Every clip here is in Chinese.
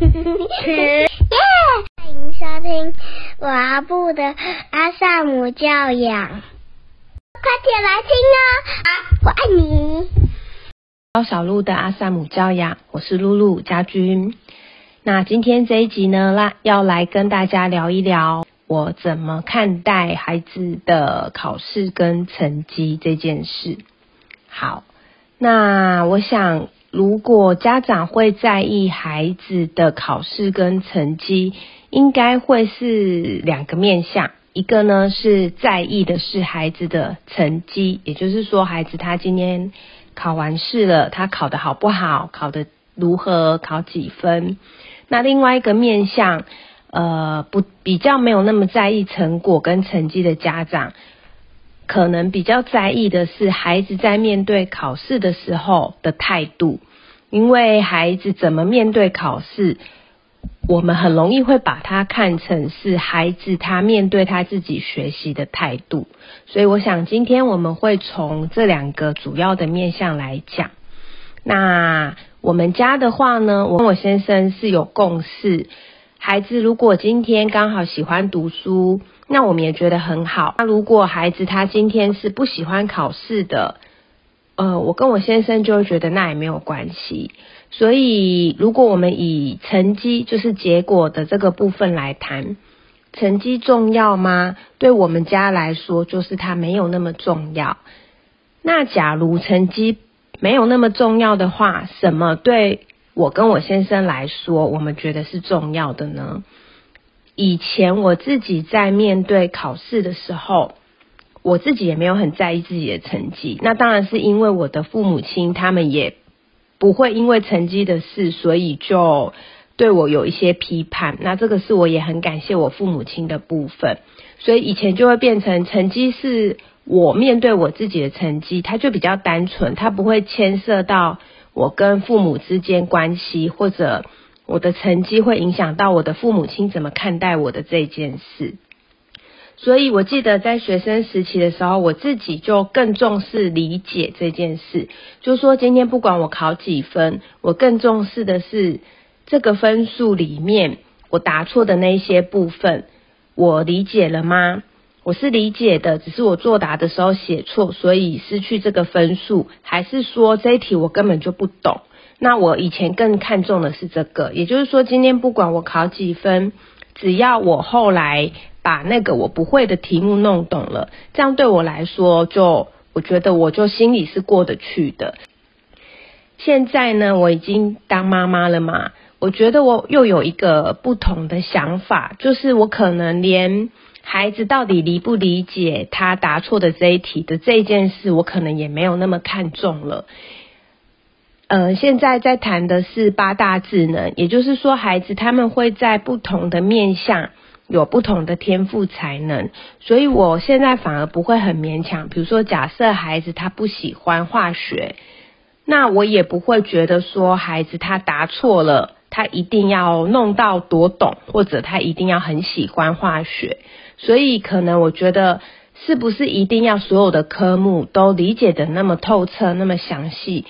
耶！欢迎收听阿布的阿萨姆教养，快点来听哦！我爱你。高小鹿的阿萨姆教养，我是露露家君。那今天这一集呢，来要来跟大家聊一聊我怎么看待孩子的考试跟成绩这件事。好，那我想。如果家长会在意孩子的考试跟成绩，应该会是两个面向。一个呢是在意的是孩子的成绩，也就是说孩子他今天考完试了，他考得好不好，考得如何，考几分。那另外一个面向，呃，不比较没有那么在意成果跟成绩的家长。可能比较在意的是孩子在面对考试的时候的态度，因为孩子怎么面对考试，我们很容易会把它看成是孩子他面对他自己学习的态度。所以我想今天我们会从这两个主要的面向来讲。那我们家的话呢，我跟我先生是有共识，孩子如果今天刚好喜欢读书。那我们也觉得很好。那如果孩子他今天是不喜欢考试的，呃，我跟我先生就会觉得那也没有关系。所以，如果我们以成绩就是结果的这个部分来谈，成绩重要吗？对我们家来说，就是它没有那么重要。那假如成绩没有那么重要的话，什么对我跟我先生来说，我们觉得是重要的呢？以前我自己在面对考试的时候，我自己也没有很在意自己的成绩。那当然是因为我的父母亲他们也不会因为成绩的事，所以就对我有一些批判。那这个是我也很感谢我父母亲的部分。所以以前就会变成成绩是我面对我自己的成绩，它就比较单纯，它不会牵涉到我跟父母之间关系或者。我的成绩会影响到我的父母亲怎么看待我的这件事，所以我记得在学生时期的时候，我自己就更重视理解这件事。就说，今天不管我考几分，我更重视的是这个分数里面我答错的那些部分，我理解了吗？我是理解的，只是我作答的时候写错，所以失去这个分数，还是说这一题我根本就不懂？那我以前更看重的是这个，也就是说，今天不管我考几分，只要我后来把那个我不会的题目弄懂了，这样对我来说，就我觉得我就心里是过得去的。现在呢，我已经当妈妈了嘛，我觉得我又有一个不同的想法，就是我可能连孩子到底理不理解他答错的这一题的这件事，我可能也没有那么看重了。呃，现在在谈的是八大智能，也就是说，孩子他们会在不同的面向有不同的天赋才能，所以我现在反而不会很勉强。比如说，假设孩子他不喜欢化学，那我也不会觉得说孩子他答错了，他一定要弄到多懂，或者他一定要很喜欢化学。所以，可能我觉得，是不是一定要所有的科目都理解的那么透彻、那么详细？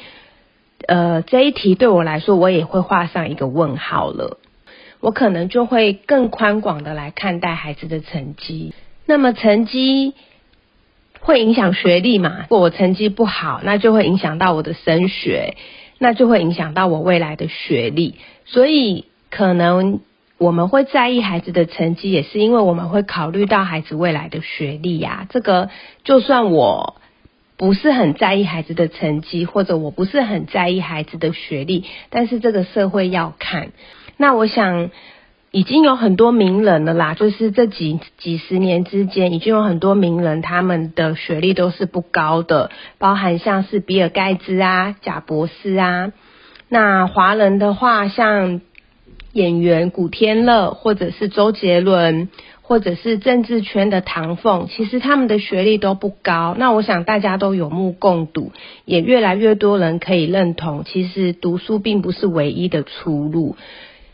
呃，这一题对我来说，我也会画上一个问号了。我可能就会更宽广的来看待孩子的成绩。那么成绩会影响学历嘛？如果我成绩不好，那就会影响到我的升学，那就会影响到我未来的学历。所以可能我们会在意孩子的成绩，也是因为我们会考虑到孩子未来的学历呀。这个就算我。不是很在意孩子的成绩，或者我不是很在意孩子的学历，但是这个社会要看。那我想已经有很多名人了啦，就是这几几十年之间，已经有很多名人他们的学历都是不高的，包含像是比尔盖茨啊、贾博士啊。那华人的话，像演员古天乐或者是周杰伦。或者是政治圈的唐凤，其实他们的学历都不高。那我想大家都有目共睹，也越来越多人可以认同，其实读书并不是唯一的出路。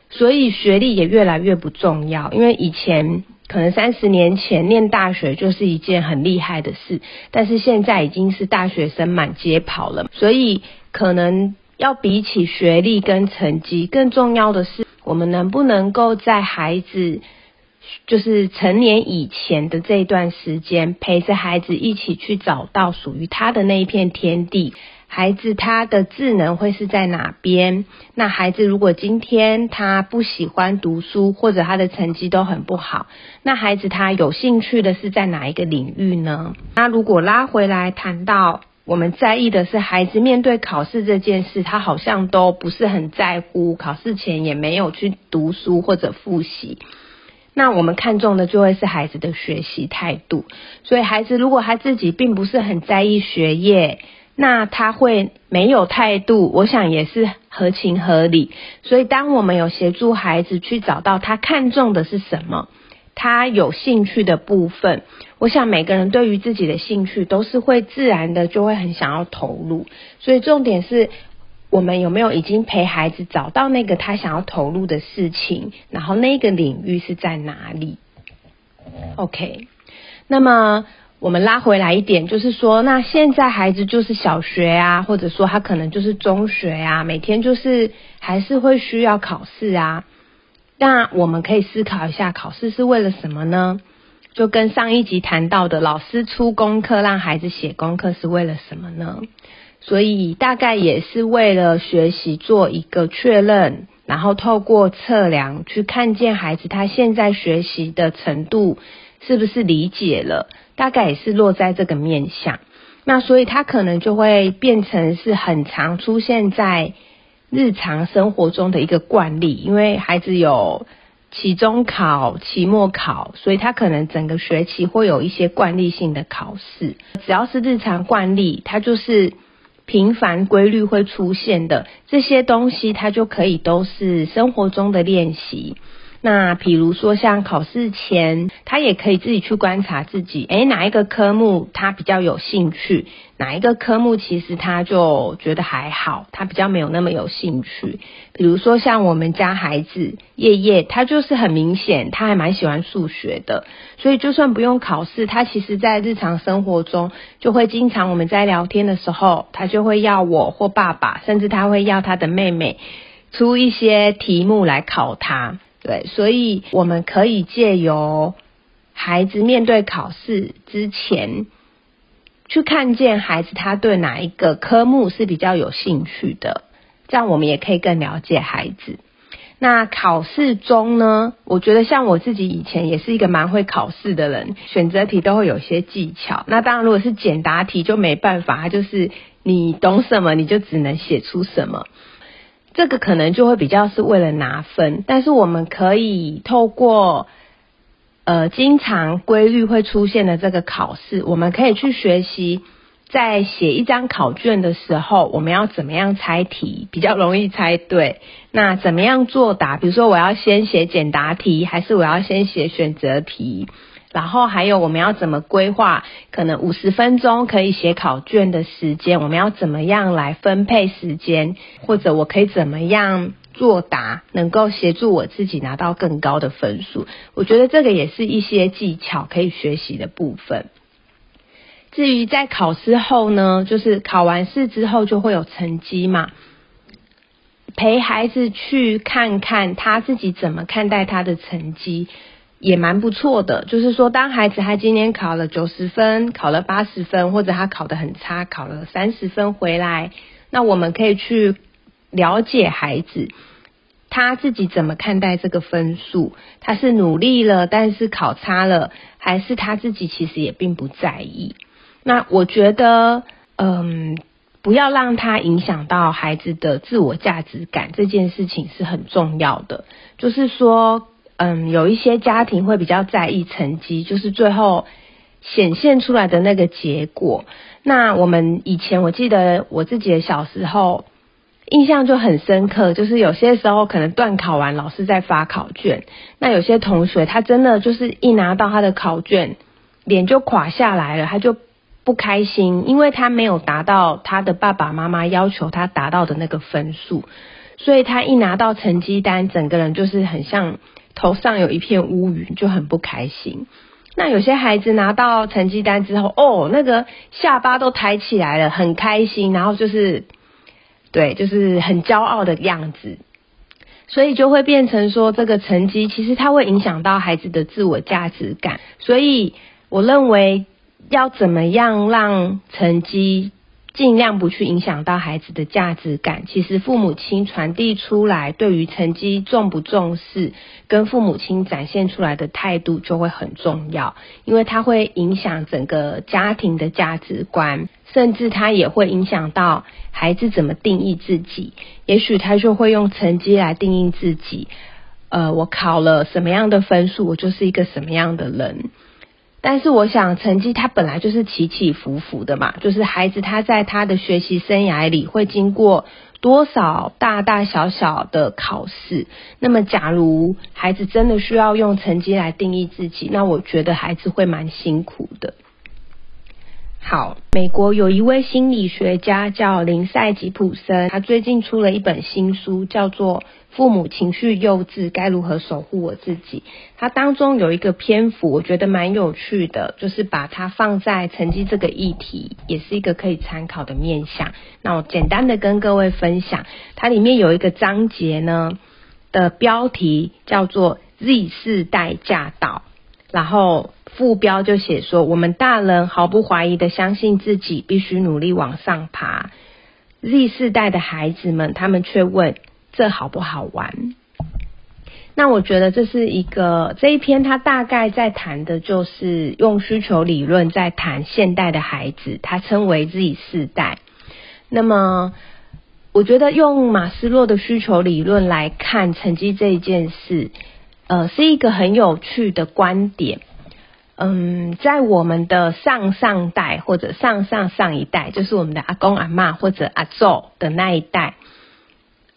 所以学历也越来越不重要，因为以前可能三十年前念大学就是一件很厉害的事，但是现在已经是大学生满街跑了。所以可能要比起学历跟成绩，更重要的是。我们能不能够在孩子就是成年以前的这段时间，陪着孩子一起去找到属于他的那一片天地？孩子他的智能会是在哪边？那孩子如果今天他不喜欢读书，或者他的成绩都很不好，那孩子他有兴趣的是在哪一个领域呢？那如果拉回来谈到我们在意的是孩子面对考试这件事，他好像都不是很在乎，考试前也没有去读书或者复习。那我们看重的就会是孩子的学习态度。所以孩子如果他自己并不是很在意学业，那他会没有态度，我想也是合情合理。所以，当我们有协助孩子去找到他看重的是什么，他有兴趣的部分，我想每个人对于自己的兴趣都是会自然的就会很想要投入。所以，重点是我们有没有已经陪孩子找到那个他想要投入的事情，然后那个领域是在哪里？OK，那么。我们拉回来一点，就是说，那现在孩子就是小学啊，或者说他可能就是中学啊，每天就是还是会需要考试啊。那我们可以思考一下，考试是为了什么呢？就跟上一集谈到的，老师出功课让孩子写功课是为了什么呢？所以大概也是为了学习做一个确认，然后透过测量去看见孩子他现在学习的程度是不是理解了。大概也是落在这个面向，那所以他可能就会变成是很常出现在日常生活中的一个惯例，因为孩子有期中考、期末考，所以他可能整个学期会有一些惯例性的考试。只要是日常惯例，他就是频繁规律会出现的这些东西，它就可以都是生活中的练习。那比如说像考试前，他也可以自己去观察自己，诶，哪一个科目他比较有兴趣，哪一个科目其实他就觉得还好，他比较没有那么有兴趣。比如说像我们家孩子叶叶，他就是很明显，他还蛮喜欢数学的，所以就算不用考试，他其实在日常生活中就会经常我们在聊天的时候，他就会要我或爸爸，甚至他会要他的妹妹出一些题目来考他。对，所以我们可以借由孩子面对考试之前，去看见孩子他对哪一个科目是比较有兴趣的，这样我们也可以更了解孩子。那考试中呢，我觉得像我自己以前也是一个蛮会考试的人，选择题都会有些技巧。那当然，如果是简答题就没办法，就是你懂什么你就只能写出什么。这个可能就会比较是为了拿分，但是我们可以透过呃经常规律会出现的这个考试，我们可以去学习，在写一张考卷的时候，我们要怎么样猜题比较容易猜对？那怎么样作答？比如说我要先写简答题，还是我要先写选择题？然后还有我们要怎么规划？可能五十分钟可以写考卷的时间，我们要怎么样来分配时间？或者我可以怎么样作答，能够协助我自己拿到更高的分数？我觉得这个也是一些技巧可以学习的部分。至于在考试后呢，就是考完试之后就会有成绩嘛，陪孩子去看看他自己怎么看待他的成绩。也蛮不错的，就是说，当孩子他今天考了九十分，考了八十分，或者他考得很差，考了三十分回来，那我们可以去了解孩子他自己怎么看待这个分数，他是努力了，但是考差了，还是他自己其实也并不在意。那我觉得，嗯，不要让他影响到孩子的自我价值感，这件事情是很重要的。就是说。嗯，有一些家庭会比较在意成绩，就是最后显现出来的那个结果。那我们以前我记得我自己的小时候印象就很深刻，就是有些时候可能段考完，老师在发考卷，那有些同学他真的就是一拿到他的考卷，脸就垮下来了，他就不开心，因为他没有达到他的爸爸妈妈要求他达到的那个分数，所以他一拿到成绩单，整个人就是很像。头上有一片乌云，就很不开心。那有些孩子拿到成绩单之后，哦，那个下巴都抬起来了，很开心，然后就是，对，就是很骄傲的样子。所以就会变成说，这个成绩其实它会影响到孩子的自我价值感。所以我认为要怎么样让成绩尽量不去影响到孩子的价值感，其实父母亲传递出来对于成绩重不重视，跟父母亲展现出来的态度就会很重要，因为它会影响整个家庭的价值观，甚至它也会影响到孩子怎么定义自己。也许他就会用成绩来定义自己，呃，我考了什么样的分数，我就是一个什么样的人。但是我想，成绩它本来就是起起伏伏的嘛，就是孩子他在他的学习生涯里会经过多少大大小小的考试。那么，假如孩子真的需要用成绩来定义自己，那我觉得孩子会蛮辛苦的。好，美国有一位心理学家叫林赛吉普森，他最近出了一本新书，叫做。父母情绪幼稚，该如何守护我自己？它当中有一个篇幅，我觉得蛮有趣的，就是把它放在成绩这个议题，也是一个可以参考的面向。那我简单的跟各位分享，它里面有一个章节呢的标题叫做 “Z 世代驾到”，然后副标就写说：我们大人毫不怀疑的相信自己必须努力往上爬，Z 世代的孩子们，他们却问。这好不好玩？那我觉得这是一个这一篇，他大概在谈的就是用需求理论在谈现代的孩子，他称为 Z 世代。那么，我觉得用马斯洛的需求理论来看成绩这一件事，呃，是一个很有趣的观点。嗯，在我们的上上代或者上上上一代，就是我们的阿公阿妈或者阿祖的那一代。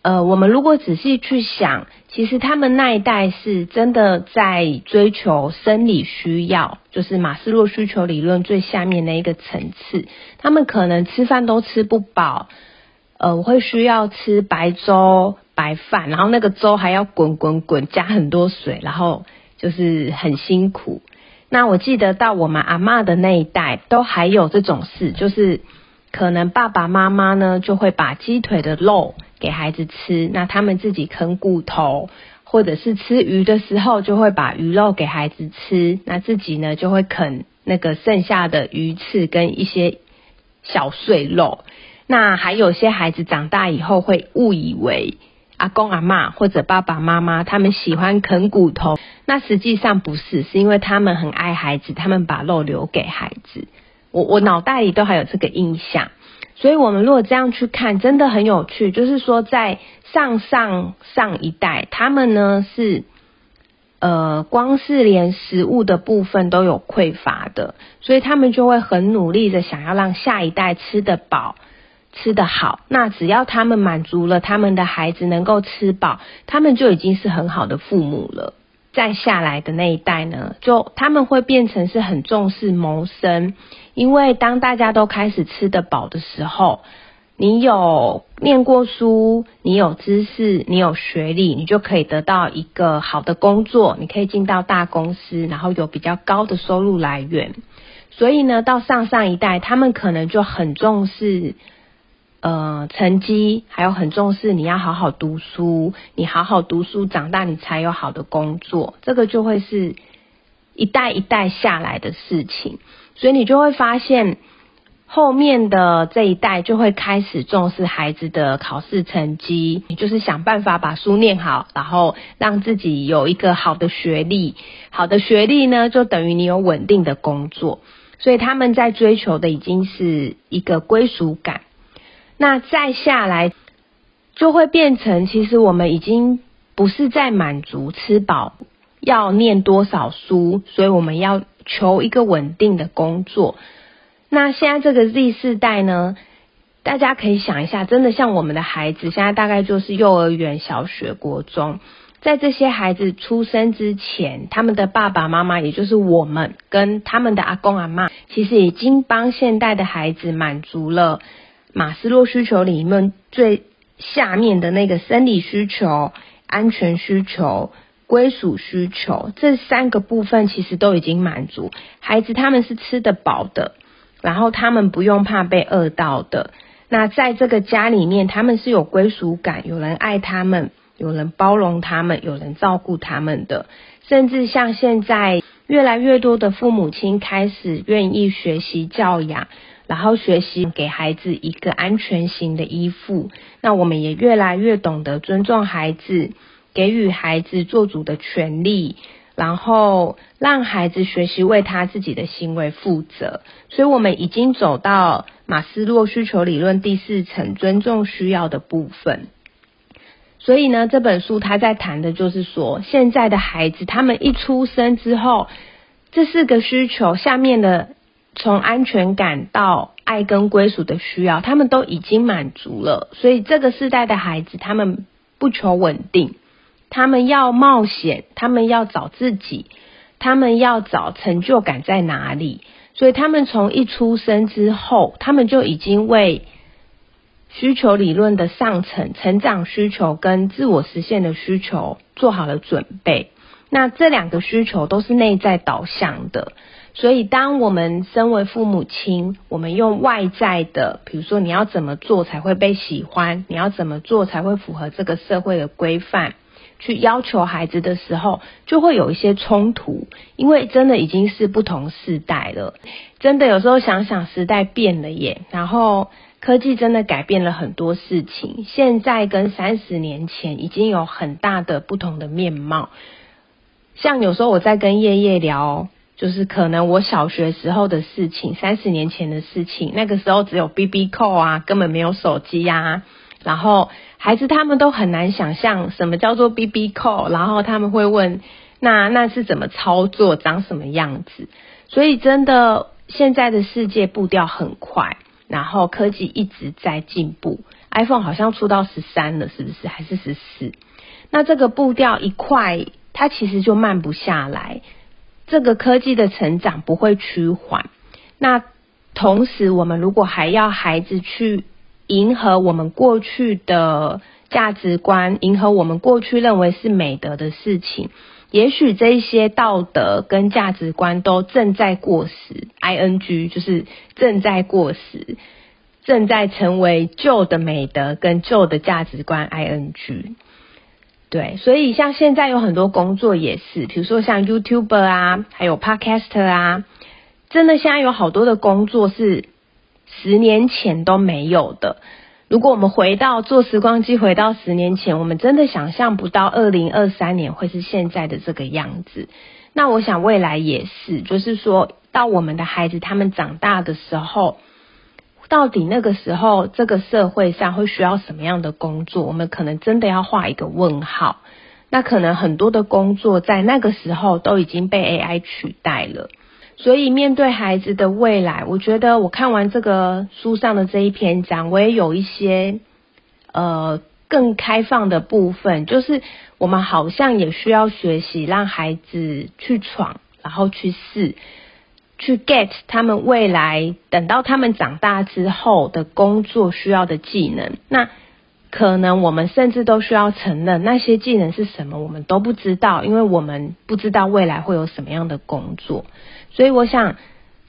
呃，我们如果仔细去想，其实他们那一代是真的在追求生理需要，就是马斯洛需求理论最下面的一个层次。他们可能吃饭都吃不饱，呃，我会需要吃白粥、白饭，然后那个粥还要滚滚滚，加很多水，然后就是很辛苦。那我记得到我们阿妈的那一代，都还有这种事，就是可能爸爸妈妈呢就会把鸡腿的肉。给孩子吃，那他们自己啃骨头，或者是吃鱼的时候，就会把鱼肉给孩子吃，那自己呢就会啃那个剩下的鱼刺跟一些小碎肉。那还有些孩子长大以后会误以为阿公阿妈或者爸爸妈妈他们喜欢啃骨头，那实际上不是，是因为他们很爱孩子，他们把肉留给孩子。我我脑袋里都还有这个印象。所以，我们如果这样去看，真的很有趣。就是说，在上上上一代，他们呢是，呃，光是连食物的部分都有匮乏的，所以他们就会很努力的想要让下一代吃得饱、吃得好。那只要他们满足了他们的孩子能够吃饱，他们就已经是很好的父母了。再下来的那一代呢，就他们会变成是很重视谋生。因为当大家都开始吃得饱的时候，你有念过书，你有知识，你有学历，你就可以得到一个好的工作，你可以进到大公司，然后有比较高的收入来源。所以呢，到上上一代，他们可能就很重视呃成绩，还有很重视你要好好读书，你好好读书，长大你才有好的工作。这个就会是一代一代下来的事情。所以你就会发现，后面的这一代就会开始重视孩子的考试成绩，你就是想办法把书念好，然后让自己有一个好的学历。好的学历呢，就等于你有稳定的工作。所以他们在追求的已经是一个归属感。那再下来，就会变成其实我们已经不是在满足吃饱，要念多少书，所以我们要。求一个稳定的工作。那现在这个 Z 世代呢？大家可以想一下，真的像我们的孩子，现在大概就是幼儿园、小学、国中，在这些孩子出生之前，他们的爸爸妈妈，也就是我们跟他们的阿公阿妈，其实已经帮现代的孩子满足了马斯洛需求里面最下面的那个生理需求、安全需求。归属需求这三个部分其实都已经满足，孩子他们是吃得饱的，然后他们不用怕被饿到的。那在这个家里面，他们是有归属感，有人爱他们，有人包容他们，有人照顾他们的，甚至像现在越来越多的父母亲开始愿意学习教养，然后学习给孩子一个安全型的依附。那我们也越来越懂得尊重孩子，给予孩子做主的权利。然后让孩子学习为他自己的行为负责，所以我们已经走到马斯洛需求理论第四层尊重需要的部分。所以呢，这本书他在谈的就是说，现在的孩子他们一出生之后，这四个需求下面的从安全感到爱跟归属的需要，他们都已经满足了。所以这个世代的孩子，他们不求稳定。他们要冒险，他们要找自己，他们要找成就感在哪里？所以他们从一出生之后，他们就已经为需求理论的上层成长需求跟自我实现的需求做好了准备。那这两个需求都是内在导向的，所以当我们身为父母亲，我们用外在的，比如说你要怎么做才会被喜欢，你要怎么做才会符合这个社会的规范。去要求孩子的时候，就会有一些冲突，因为真的已经是不同时代了。真的有时候想想，时代变了耶，然后科技真的改变了很多事情。现在跟三十年前已经有很大的不同的面貌。像有时候我在跟叶叶聊，就是可能我小学时候的事情，三十年前的事情，那个时候只有 B B 扣啊，根本没有手机呀。然后孩子他们都很难想象什么叫做 B B call，然后他们会问那那是怎么操作，长什么样子？所以真的现在的世界步调很快，然后科技一直在进步，iPhone 好像出到十三了，是不是？还是十四？那这个步调一快，它其实就慢不下来。这个科技的成长不会趋缓。那同时，我们如果还要孩子去。迎合我们过去的价值观，迎合我们过去认为是美德的事情，也许这些道德跟价值观都正在过时，I N G 就是正在过时，正在成为旧的美德跟旧的价值观，I N G。对，所以像现在有很多工作也是，比如说像 YouTuber 啊，还有 Podcaster 啊，真的现在有好多的工作是。十年前都没有的。如果我们回到坐时光机，回到十年前，我们真的想象不到二零二三年会是现在的这个样子。那我想未来也是，就是说到我们的孩子他们长大的时候，到底那个时候这个社会上会需要什么样的工作？我们可能真的要画一个问号。那可能很多的工作在那个时候都已经被 AI 取代了。所以，面对孩子的未来，我觉得我看完这个书上的这一篇章，我也有一些呃更开放的部分，就是我们好像也需要学习，让孩子去闯，然后去试，去 get 他们未来等到他们长大之后的工作需要的技能。那可能我们甚至都需要承认，那些技能是什么，我们都不知道，因为我们不知道未来会有什么样的工作。所以，我想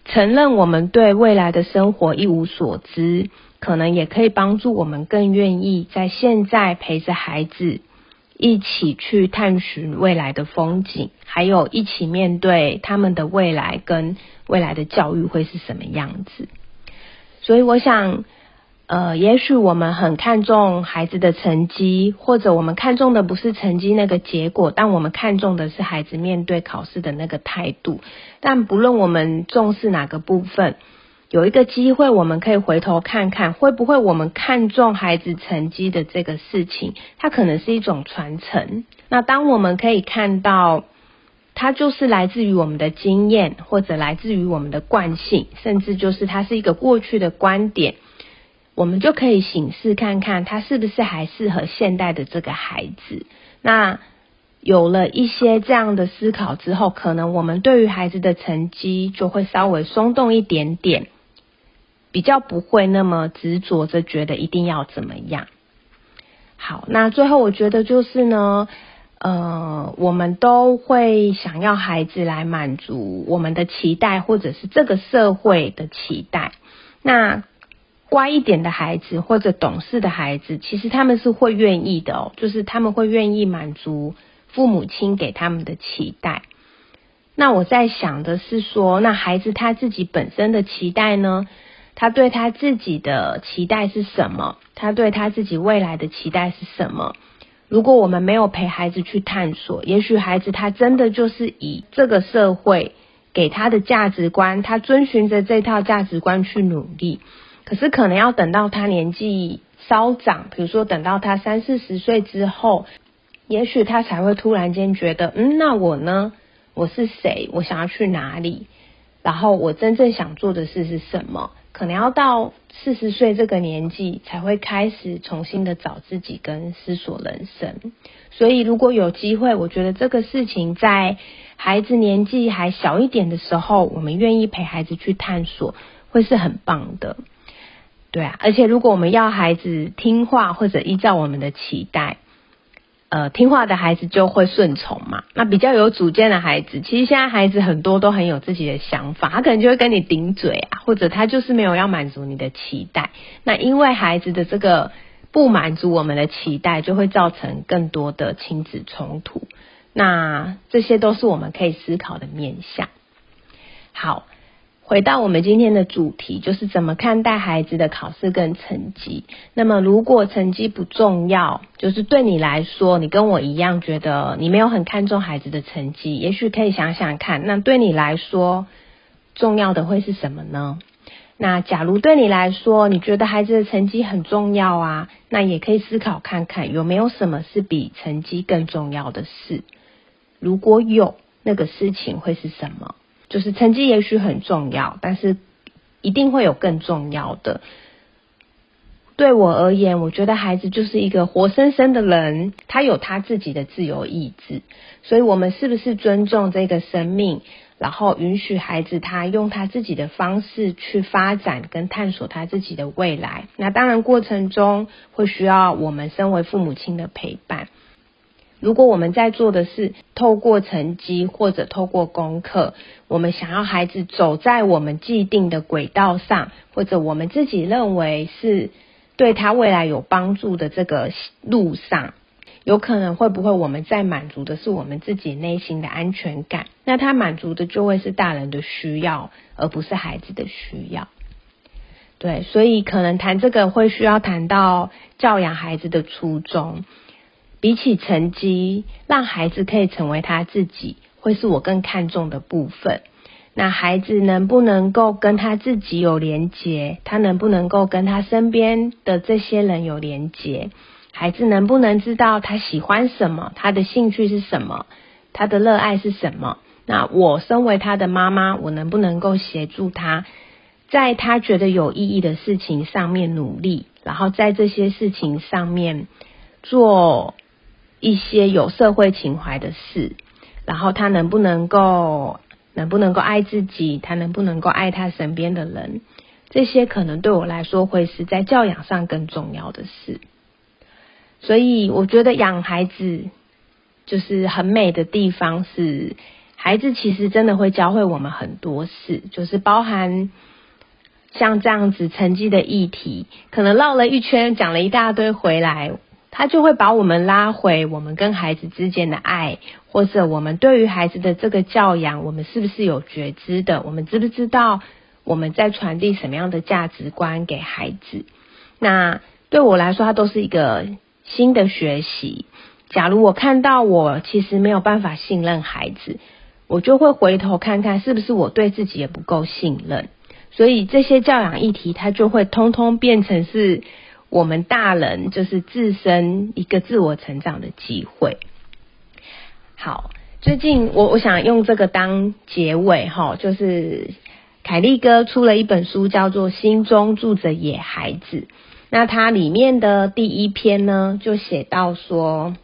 承认我们对未来的生活一无所知，可能也可以帮助我们更愿意在现在陪着孩子一起去探寻未来的风景，还有一起面对他们的未来跟未来的教育会是什么样子。所以，我想。呃，也许我们很看重孩子的成绩，或者我们看重的不是成绩那个结果，但我们看重的是孩子面对考试的那个态度。但不论我们重视哪个部分，有一个机会，我们可以回头看看，会不会我们看重孩子成绩的这个事情，它可能是一种传承。那当我们可以看到，它就是来自于我们的经验，或者来自于我们的惯性，甚至就是它是一个过去的观点。我们就可以醒视看看，他是不是还适合现代的这个孩子。那有了一些这样的思考之后，可能我们对于孩子的成绩就会稍微松动一点点，比较不会那么执着着觉得一定要怎么样。好，那最后我觉得就是呢，呃，我们都会想要孩子来满足我们的期待，或者是这个社会的期待。那乖一点的孩子或者懂事的孩子，其实他们是会愿意的哦，就是他们会愿意满足父母亲给他们的期待。那我在想的是说，那孩子他自己本身的期待呢？他对他自己的期待是什么？他对他自己未来的期待是什么？如果我们没有陪孩子去探索，也许孩子他真的就是以这个社会给他的价值观，他遵循着这套价值观去努力。可是可能要等到他年纪稍长，比如说等到他三四十岁之后，也许他才会突然间觉得，嗯，那我呢？我是谁？我想要去哪里？然后我真正想做的事是什么？可能要到四十岁这个年纪才会开始重新的找自己跟思索人生。所以如果有机会，我觉得这个事情在孩子年纪还小一点的时候，我们愿意陪孩子去探索，会是很棒的。对啊，而且如果我们要孩子听话或者依照我们的期待。呃，听话的孩子就会顺从嘛。那比较有主见的孩子，其实现在孩子很多都很有自己的想法，他可能就会跟你顶嘴啊，或者他就是没有要满足你的期待。那因为孩子的这个不满足我们的期待，就会造成更多的亲子冲突。那这些都是我们可以思考的面向。好。回到我们今天的主题，就是怎么看待孩子的考试跟成绩。那么，如果成绩不重要，就是对你来说，你跟我一样觉得你没有很看重孩子的成绩，也许可以想想看，那对你来说重要的会是什么呢？那假如对你来说，你觉得孩子的成绩很重要啊，那也可以思考看看有没有什么是比成绩更重要的事。如果有，那个事情会是什么？就是成绩也许很重要，但是一定会有更重要的。对我而言，我觉得孩子就是一个活生生的人，他有他自己的自由意志。所以，我们是不是尊重这个生命，然后允许孩子他用他自己的方式去发展跟探索他自己的未来？那当然，过程中会需要我们身为父母亲的陪伴。如果我们在做的是透过成绩或者透过功课，我们想要孩子走在我们既定的轨道上，或者我们自己认为是对他未来有帮助的这个路上，有可能会不会我们在满足的是我们自己内心的安全感？那他满足的就会是大人的需要，而不是孩子的需要。对，所以可能谈这个会需要谈到教养孩子的初衷。比起成绩，让孩子可以成为他自己，会是我更看重的部分。那孩子能不能够跟他自己有连结？他能不能够跟他身边的这些人有连结？孩子能不能知道他喜欢什么？他的兴趣是什么？他的热爱是什么？那我身为他的妈妈，我能不能够协助他，在他觉得有意义的事情上面努力，然后在这些事情上面做。一些有社会情怀的事，然后他能不能够，能不能够爱自己，他能不能够爱他身边的人，这些可能对我来说会是在教养上更重要的事。所以我觉得养孩子就是很美的地方是，孩子其实真的会教会我们很多事，就是包含像这样子成绩的议题，可能绕了一圈讲了一大堆回来。他就会把我们拉回我们跟孩子之间的爱，或者我们对于孩子的这个教养，我们是不是有觉知的？我们知不知道我们在传递什么样的价值观给孩子？那对我来说，它都是一个新的学习。假如我看到我其实没有办法信任孩子，我就会回头看看是不是我对自己也不够信任。所以这些教养议题，它就会通通变成是。我们大人就是自身一个自我成长的机会。好，最近我我想用这个当结尾哈，就是凯利哥出了一本书，叫做《心中住着野孩子》。那它里面的第一篇呢，就写到说，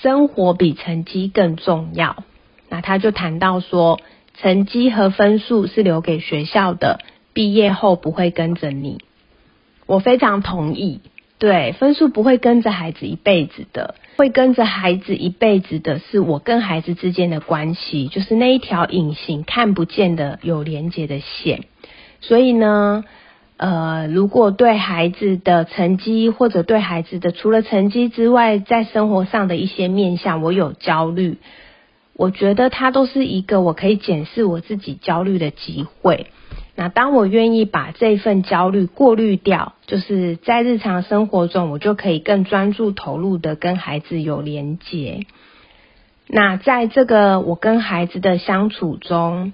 生活比成绩更重要。那他就谈到说，成绩和分数是留给学校的，毕业后不会跟着你。我非常同意，对分数不会跟着孩子一辈子的，会跟着孩子一辈子的是我跟孩子之间的关系，就是那一条隐形看不见的有连接的线。所以呢，呃，如果对孩子的成绩或者对孩子的除了成绩之外，在生活上的一些面向，我有焦虑，我觉得它都是一个我可以检视我自己焦虑的机会。那当我愿意把这份焦虑过滤掉，就是在日常生活中，我就可以更专注投入的跟孩子有连结。那在这个我跟孩子的相处中，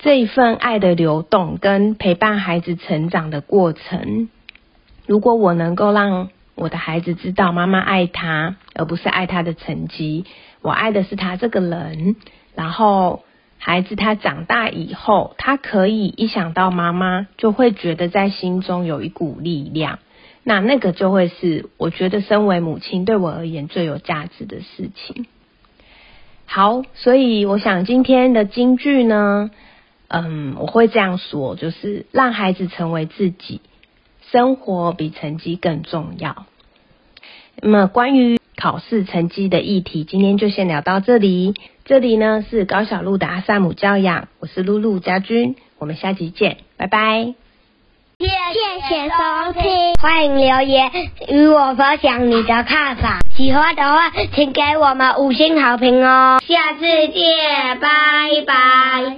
这一份爱的流动跟陪伴孩子成长的过程，如果我能够让我的孩子知道妈妈爱他，而不是爱他的成绩，我爱的是他这个人，然后。孩子他长大以后，他可以一想到妈妈，就会觉得在心中有一股力量。那那个就会是我觉得身为母亲对我而言最有价值的事情。好，所以我想今天的金句呢，嗯，我会这样说，就是让孩子成为自己，生活比成绩更重要。那么关于考试成绩的议题，今天就先聊到这里。这里呢是高小路的阿萨姆教养，我是露露家君，我们下集见，拜拜。谢谢收听，欢迎留言与我分享你的看法。喜欢的话，请给我们五星好评哦。下次见，拜拜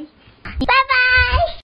拜拜。